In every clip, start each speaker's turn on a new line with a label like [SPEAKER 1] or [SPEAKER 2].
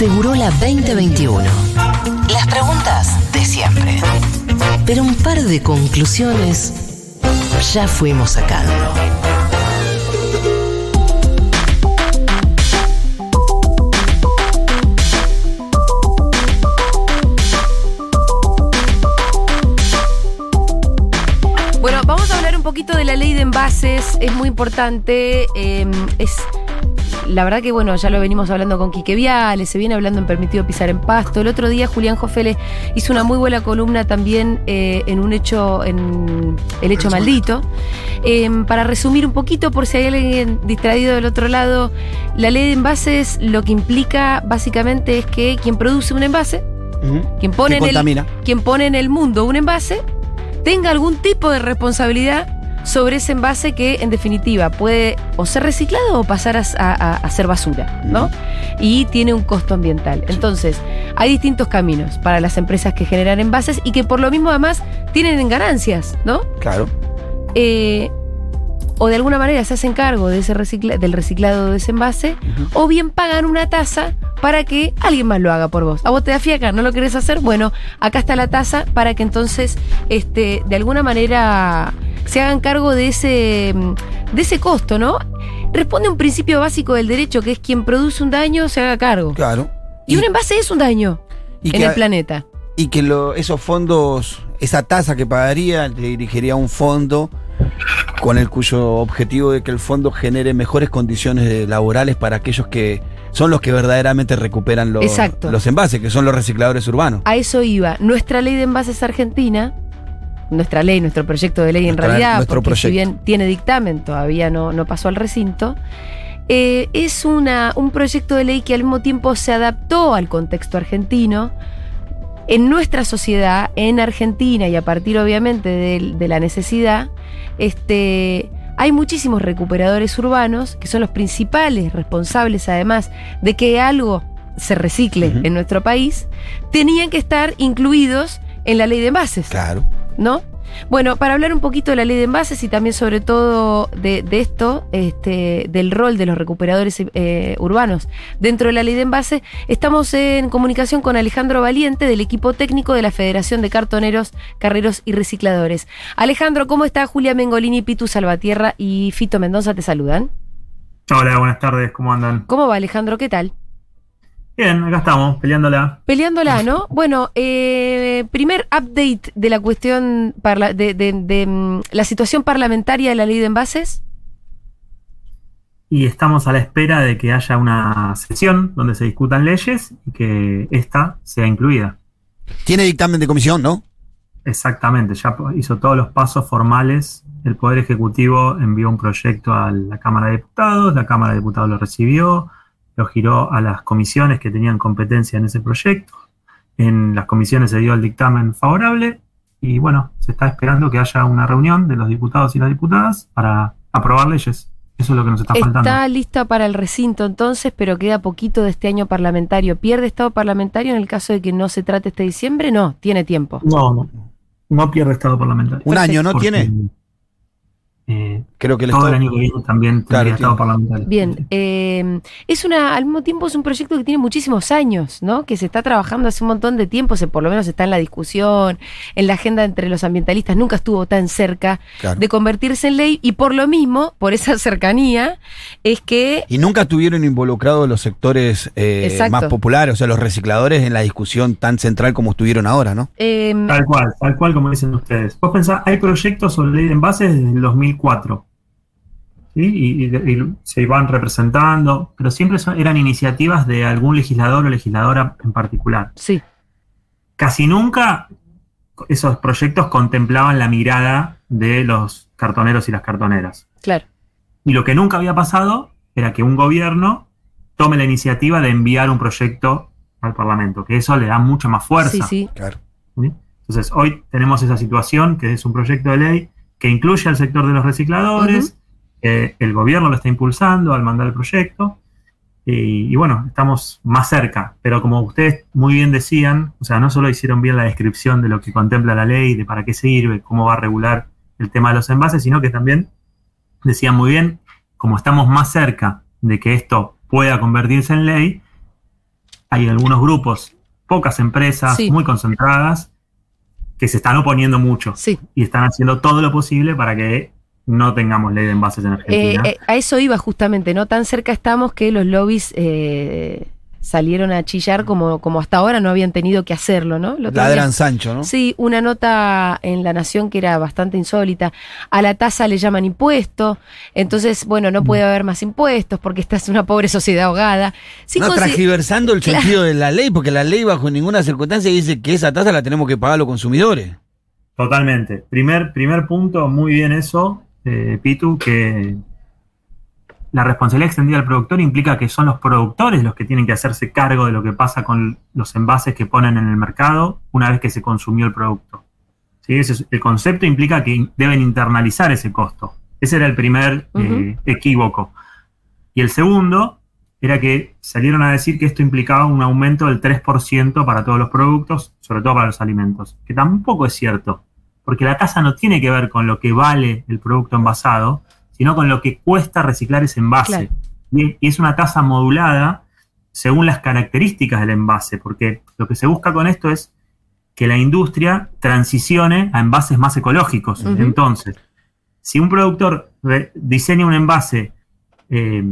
[SPEAKER 1] Segurola 2021. Las preguntas de siempre. Pero un par de conclusiones ya fuimos sacando.
[SPEAKER 2] Bueno, vamos a hablar un poquito de la ley de envases. Es muy importante. eh, es la verdad que bueno, ya lo venimos hablando con Quique Viales, se viene hablando en Permitido Pisar en Pasto. El otro día Julián Jofele hizo una muy buena columna también eh, en un hecho, en El Hecho Maldito. Eh, para resumir un poquito, por si hay alguien distraído del otro lado, la ley de envases lo que implica básicamente es que quien produce un envase, quien pone, en el, quien pone en el mundo un envase, tenga algún tipo de responsabilidad sobre ese envase que en definitiva puede o ser reciclado o pasar a, a- a ser basura, ¿no? Y tiene un costo ambiental. Entonces, hay distintos caminos para las empresas que generan envases y que por lo mismo además tienen ganancias, ¿no?
[SPEAKER 3] Claro.
[SPEAKER 2] Eh, o de alguna manera se hacen cargo de ese recicla- del reciclado de ese envase, o bien pagan una tasa para que alguien más lo haga por vos. A vos te da fiaca, ¿no lo querés hacer? Bueno, acá está la tasa para que entonces, este, de alguna manera, se hagan cargo de ese, de ese costo, ¿no? Responde a un principio básico del derecho, que es quien produce un daño se haga cargo.
[SPEAKER 3] Claro.
[SPEAKER 2] Y, un envase es un daño
[SPEAKER 3] y
[SPEAKER 2] en
[SPEAKER 3] que,
[SPEAKER 2] el planeta.
[SPEAKER 3] y que lo- esos fondos, esa tasa que pagaría, le dirigiría a un fondo con el cuyo objetivo de que el fondo genere mejores condiciones laborales para aquellos que son los que verdaderamente recuperan los,
[SPEAKER 2] Exacto.
[SPEAKER 3] los envases, que son los recicladores urbanos.
[SPEAKER 2] A eso iba. Nuestra ley de envases argentina, nuestra ley, nuestro proyecto de ley en realidad, porque si bien tiene dictamen, todavía no, no pasó al recinto, eh, es una, un proyecto de ley que al mismo tiempo se adaptó al contexto argentino. En nuestra sociedad, en Argentina, y a partir obviamente de, de la necesidad, este, hay muchísimos recuperadores urbanos que son los principales responsables, además, de que algo se recicle en nuestro país, tenían que estar incluidos en la ley de envases.
[SPEAKER 3] Claro.
[SPEAKER 2] ¿no? Bueno, para hablar un poquito de la ley de envases y también sobre todo de, de esto, este, del rol de los recuperadores eh, urbanos dentro de la ley de envases, estamos en comunicación con Alejandro Valiente del equipo técnico de la Federación de Cartoneros, Carreros y Recicladores. Alejandro, ¿cómo está? Julia Mengolini, Pitu Salvatierra y Fito Mendoza te saludan.
[SPEAKER 4] Hola, buenas tardes, ¿cómo andan?
[SPEAKER 2] ¿Cómo va Alejandro? ¿Qué tal?
[SPEAKER 4] Bien, acá estamos, peleándola.
[SPEAKER 2] Peleándola, ¿no? Bueno, eh, primer update de la cuestión, parla- de, de- de, mm, la situación parlamentaria de la ley de envases.
[SPEAKER 4] Y estamos a la espera de que haya una sesión donde se discutan leyes y que esta sea incluida.
[SPEAKER 3] Tiene dictamen de comisión, ¿no?
[SPEAKER 4] Exactamente, ya hizo todos los pasos formales. El Poder Ejecutivo envió un proyecto a la Cámara de Diputados, la Cámara de Diputados lo recibió, lo giró a las comisiones que tenían competencia en ese proyecto. En las comisiones se dio el dictamen favorable y bueno, se está esperando que haya una reunión de los diputados y las diputadas para aprobar leyes. Eso es lo que nos está faltando.
[SPEAKER 2] Está lista para el recinto entonces, pero queda poquito de este año parlamentario. ¿Pierde estado parlamentario en el caso de que no se trate este diciembre? No, tiene tiempo.
[SPEAKER 4] No, no. No pierde estado parlamentario.
[SPEAKER 3] Un año, ¿no
[SPEAKER 4] Porque,
[SPEAKER 3] tiene?
[SPEAKER 4] eh,
[SPEAKER 3] Creo que el
[SPEAKER 4] todo el año que viene también
[SPEAKER 3] Claro,
[SPEAKER 4] tendría estado
[SPEAKER 3] tiene.
[SPEAKER 4] parlamentario.
[SPEAKER 2] Bien, eh, es una, al mismo tiempo es un proyecto que tiene muchísimos años, ¿no? Que se está trabajando hace un montón de tiempo, se por lo menos está en la discusión, en la agenda entre los ambientalistas, nunca estuvo tan cerca
[SPEAKER 3] Claro.
[SPEAKER 2] de convertirse en ley y por lo mismo, por esa cercanía, es que
[SPEAKER 3] Y nunca estuvieron involucrados los sectores eh, más populares, o sea, los recicladores en la discusión tan central como estuvieron ahora, ¿no?
[SPEAKER 2] eh,
[SPEAKER 4] Tal cual, tal cual como dicen ustedes. Vos pensás, hay proyectos sobre ley de envases desde el 2004. ¿Sí? Y, y- y se iban representando, pero siempre son- eran iniciativas de algún legislador o legisladora en particular.
[SPEAKER 2] sí,
[SPEAKER 4] Casi nunca esos proyectos contemplaban la mirada de los cartoneros y las cartoneras.
[SPEAKER 2] claro.
[SPEAKER 4] Y lo que nunca había pasado era que un gobierno tome la iniciativa de enviar un proyecto al Parlamento, que eso le da mucha más fuerza.
[SPEAKER 2] Sí, sí.
[SPEAKER 3] Claro.
[SPEAKER 4] ¿sí? Entonces, hoy tenemos esa situación que es un proyecto de ley que incluye al sector de los recicladores, el gobierno lo está impulsando al mandar el proyecto, y, y bueno, estamos más cerca, pero como ustedes muy bien decían, o sea, no solo hicieron bien la descripción de lo que contempla la ley, de para qué sirve, cómo va a regular el tema de los envases, sino que también decían muy bien, como estamos más cerca de que esto pueda convertirse en ley, hay algunos grupos, pocas empresas,
[SPEAKER 2] Sí.
[SPEAKER 4] muy concentradas, que se están oponiendo mucho
[SPEAKER 2] Sí.
[SPEAKER 4] y están haciendo todo lo posible para que no tengamos ley de envases en
[SPEAKER 2] Eh,
[SPEAKER 4] Argentina.
[SPEAKER 2] eh, a eso iba justamente, ¿no? Tan cerca estamos que los lobbies eh, salieron a chillar como, como hasta ahora no habían tenido que hacerlo, ¿no? Día-
[SPEAKER 3] Ladran Sancho, ¿no?
[SPEAKER 2] Sí, una nota en La Nación que era bastante insólita. A la tasa le llaman impuesto, entonces, bueno, no puede haber más impuestos porque esta es una pobre sociedad ahogada. Sí,
[SPEAKER 3] no, transgiversando el
[SPEAKER 2] Claro.
[SPEAKER 3] sentido de la ley, porque la ley bajo ninguna circunstancia dice que esa tasa la tenemos que pagar los consumidores.
[SPEAKER 4] Totalmente. Primer, primer punto, muy bien eso, eh, Pitu, que la responsabilidad extendida al productor implica que son los productores los que tienen que hacerse cargo de lo que pasa con los envases que ponen en el mercado una vez que se consumió el producto. ¿Sí? Ese es- el concepto implica que deben internalizar ese costo. Ese era el primer eh, equívoco. Y el segundo era que salieron a decir que esto implicaba un aumento del 3% para todos los productos, sobre todo para los alimentos, que tampoco es cierto, porque la tasa no tiene que ver con lo que vale el producto envasado, sino con lo que cuesta reciclar ese envase.
[SPEAKER 2] Claro.
[SPEAKER 4] Y, es una tasa modulada según las características del envase, porque lo que se busca con esto es que la industria transicione a envases más ecológicos. Entonces, si un productor diseña un envase eh,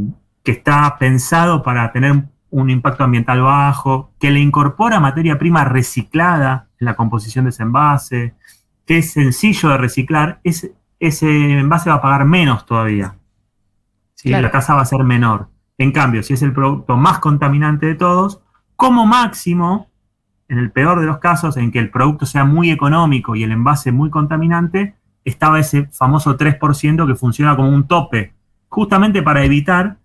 [SPEAKER 4] que está pensado para tener un- un impacto ambiental bajo, que le incorpora materia prima reciclada en la composición de ese envase, que es sencillo de reciclar, ese, ese envase va a pagar menos todavía. ¿sí?
[SPEAKER 2] Claro.
[SPEAKER 4] La tasa va a ser menor. En cambio, si es el producto más contaminante de todos, como máximo, en el peor de los casos, en que el producto sea muy económico y el envase muy contaminante, estaba ese famoso 3% que funciona como un tope, justamente para evitar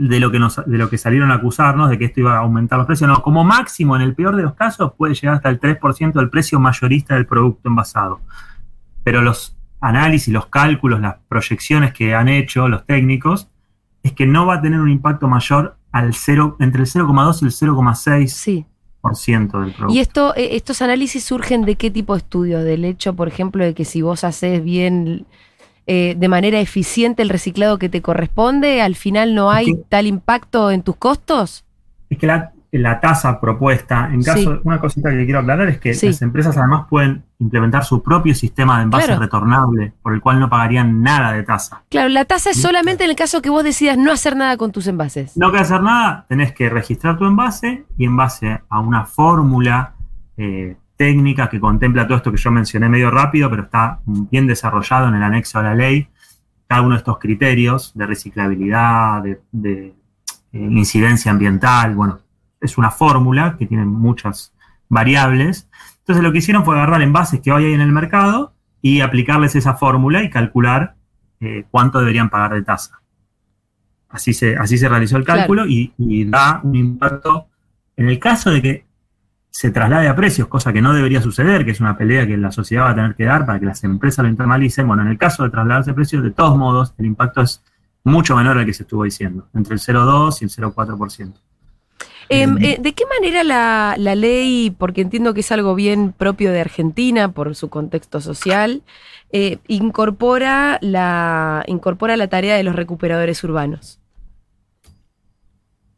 [SPEAKER 4] de lo que nos, de lo que salieron a acusarnos de que esto iba a aumentar los precios. No, como máximo, en el peor de los casos, puede llegar hasta el 3% del precio mayorista del producto envasado. Pero los análisis, los cálculos, las proyecciones que han hecho los técnicos, es que no va a tener un impacto mayor al 0, entre el 0,2 y el 0,6%
[SPEAKER 2] Sí.
[SPEAKER 4] del producto.
[SPEAKER 2] ¿Y esto, eh, estos análisis surgen de qué tipo de estudios? Del hecho, por ejemplo, de que si vos haces bien eh, de manera eficiente el reciclado que te corresponde, al final no hay
[SPEAKER 4] Sí.
[SPEAKER 2] tal impacto en tus costos.
[SPEAKER 4] Es que la, la tasa propuesta, en caso,
[SPEAKER 2] Sí.
[SPEAKER 4] una cosita que quiero aclarar es que
[SPEAKER 2] Sí.
[SPEAKER 4] las empresas además pueden implementar su propio sistema de envase
[SPEAKER 2] Claro.
[SPEAKER 4] retornable, por el cual no pagarían nada de tasa.
[SPEAKER 2] Claro, la tasa es solamente en el caso que vos decidas no hacer nada con tus envases.
[SPEAKER 4] No que hacer nada, tenés que registrar tu envase y en base a una fórmula eh, técnica que contempla todo esto que yo mencioné medio rápido, pero está bien desarrollado en el anexo a la ley, cada uno de estos criterios de reciclabilidad, de, de, eh, incidencia ambiental, bueno, es una fórmula que tiene muchas variables. Entonces lo que hicieron fue agarrar envases que hoy hay en el mercado y aplicarles esa fórmula y calcular eh, cuánto deberían pagar de tasa. Así se, así se realizó el
[SPEAKER 2] Claro.
[SPEAKER 4] cálculo y, y da un impacto. En el caso de que se traslade a precios, cosa que no debería suceder, que es una pelea que la sociedad va a tener que dar para que las empresas lo internalicen, bueno, en el caso de trasladarse a precios, de todos modos, el impacto es mucho menor al que se estuvo diciendo, entre el 0,2 y el 0,4%.
[SPEAKER 2] Em, eh, ¿De qué manera la, la ley, porque entiendo que es algo bien propio de Argentina por su contexto social, eh, incorpora, la, incorpora la tarea de los recuperadores urbanos?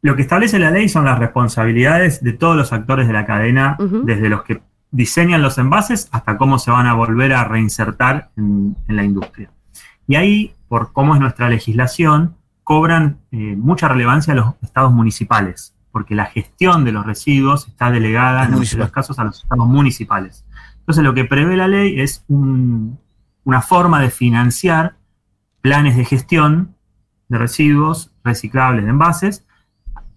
[SPEAKER 4] Lo que establece la ley son las responsabilidades de todos los actores de la cadena, desde los que diseñan los envases hasta cómo se van a volver a reinsertar en, en la industria. Y ahí, por cómo es nuestra legislación, cobran eh, mucha relevancia los estados municipales, porque la gestión de los residuos está delegada en muchos de
[SPEAKER 3] Municipal.
[SPEAKER 4] los casos a los estados municipales. Entonces, lo que prevé la ley es un- una forma de financiar planes de gestión de residuos reciclables de envases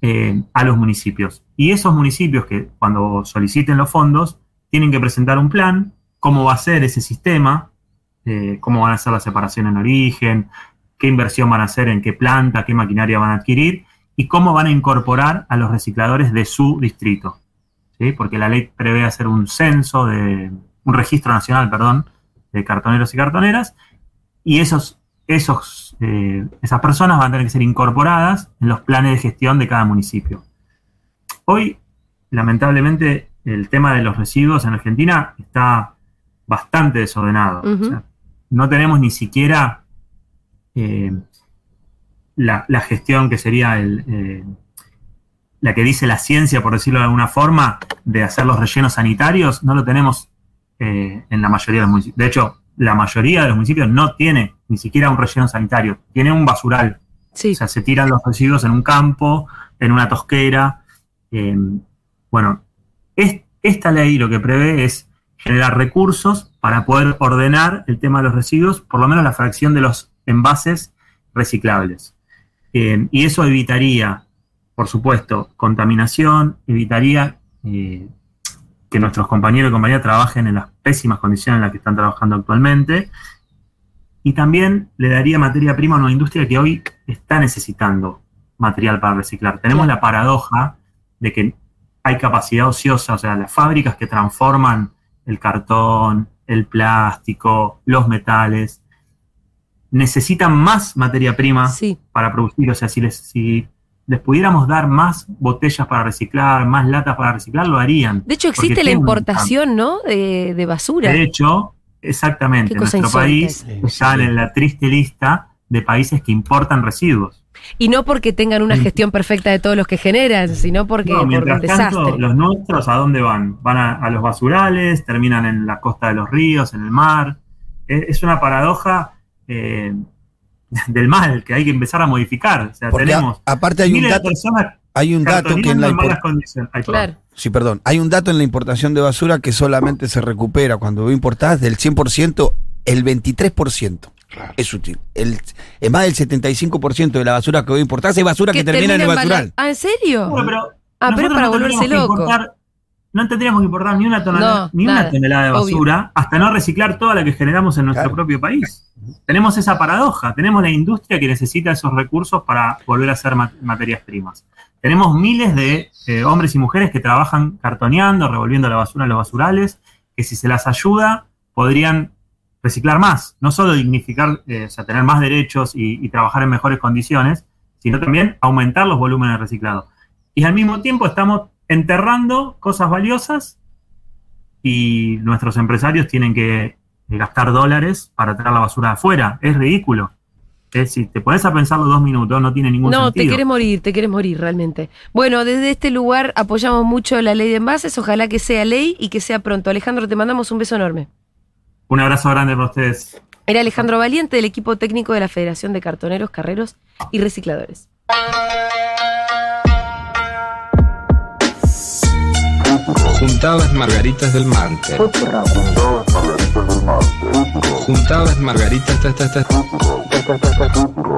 [SPEAKER 4] eh, a los municipios. Y esos municipios que cuando soliciten los fondos tienen que presentar un plan, cómo va a ser ese sistema, eh, cómo van a ser la separación en origen, qué inversión van a hacer, en qué planta, qué maquinaria van a adquirir y cómo van a incorporar a los recicladores de su distrito. Porque la ley prevé hacer un censo, de, un registro nacional, perdón, de cartoneros y cartoneras, y esos, esos, eh, esas personas van a tener que ser incorporadas en los planes de gestión de cada municipio. Hoy, lamentablemente, el tema de los residuos en Argentina está bastante desordenado.
[SPEAKER 2] Ujú.
[SPEAKER 4] O sea, no tenemos ni siquiera eh, la, la gestión que sería el, eh, la que dice la ciencia, por decirlo de alguna forma, de hacer los rellenos sanitarios, no lo tenemos en la mayoría de los municipios. De hecho, la mayoría de los municipios no tiene ni siquiera un relleno sanitario, tiene un basural.
[SPEAKER 2] Sí.
[SPEAKER 4] O sea, se tiran los residuos en un campo, en una tosquera. Eh, bueno, es- esta ley lo que prevé es generar recursos para poder ordenar el tema de los residuos, por lo menos la fracción de los envases reciclables. Eh, y eso evitaría, por supuesto, contaminación, evitaría eh, que nuestros compañeros y compañeras trabajen en las pésimas condiciones en las que están trabajando actualmente. Y también le daría materia prima a una industria que hoy está necesitando material para reciclar. Tenemos la paradoja de que hay capacidad ociosa, o sea, las fábricas que transforman el cartón, el plástico, los metales, necesitan más materia prima
[SPEAKER 2] Sí.
[SPEAKER 4] para producir. O sea, si les, si les pudiéramos dar más botellas para reciclar, más latas para reciclar, lo harían.
[SPEAKER 2] De hecho, existe la importación, ¿no? De, de basura.
[SPEAKER 4] De hecho, exactamente, nuestro país está en la triste lista de países que importan residuos.
[SPEAKER 2] Y no porque tengan una gestión perfecta de todos los que generan, sino porque
[SPEAKER 4] No,
[SPEAKER 2] por un
[SPEAKER 4] mientras tanto,
[SPEAKER 2] desastre.
[SPEAKER 4] los nuestros, ¿a dónde van? Van a, a los basurales, terminan en la costa de los ríos, en el mar. Es, es una paradoja eh, del mal que hay que empezar a modificar. O sea,
[SPEAKER 3] Porque a-
[SPEAKER 4] tenemos
[SPEAKER 3] aparte hay un
[SPEAKER 4] miles de personas
[SPEAKER 3] hay un dato que en la
[SPEAKER 4] en malas
[SPEAKER 3] impor-
[SPEAKER 4] condiciones. Ay, perdón.
[SPEAKER 2] Claro.
[SPEAKER 3] sí, perdón, hay un dato en la importación de basura que solamente se recupera cuando vos importás del 100%, el 23% es útil. El, es más del 75% de la basura que vos importás es basura que, termina en el basural.
[SPEAKER 2] Ah, ¿en serio?
[SPEAKER 4] Bueno, pero
[SPEAKER 2] ah, pero para
[SPEAKER 4] no
[SPEAKER 2] volverse
[SPEAKER 4] tendríamos que
[SPEAKER 2] loco.
[SPEAKER 4] importar- no tendríamos que importar ni una tonelada,
[SPEAKER 2] No,
[SPEAKER 4] ni
[SPEAKER 2] nada,
[SPEAKER 4] una tonelada de
[SPEAKER 2] obvio.
[SPEAKER 4] basura hasta no reciclar toda la que generamos en nuestro
[SPEAKER 3] Claro.
[SPEAKER 4] propio país. Tenemos esa paradoja, tenemos la industria que necesita esos recursos para volver a hacer ma- materias primas. Tenemos miles de eh, hombres y mujeres que trabajan cartoneando, revolviendo la basura en los basurales, que si se las ayuda podrían reciclar más, no solo dignificar, eh, o sea, tener más derechos y, trabajar en mejores condiciones, sino también aumentar los volúmenes reciclados. Y al mismo tiempo estamos enterrando cosas valiosas y nuestros empresarios tienen que gastar dólares para traer la basura de afuera. Es ridículo. Es, si te pones a pensarlo dos minutos, no tiene ningún
[SPEAKER 2] No, te
[SPEAKER 4] sentido.
[SPEAKER 2] querés morir, te querés morir realmente. Bueno, desde este lugar apoyamos mucho la ley de envases, ojalá que sea ley y que sea pronto. Alejandro, te mandamos un beso enorme.
[SPEAKER 4] Un abrazo grande para ustedes.
[SPEAKER 2] Era Alejandro Valiente del equipo técnico de la Federación de Cartoneros, Carreros y Recicladores.
[SPEAKER 5] Juntabas margaritas del martes. Juntabas margaritas. ta, ta, Урал.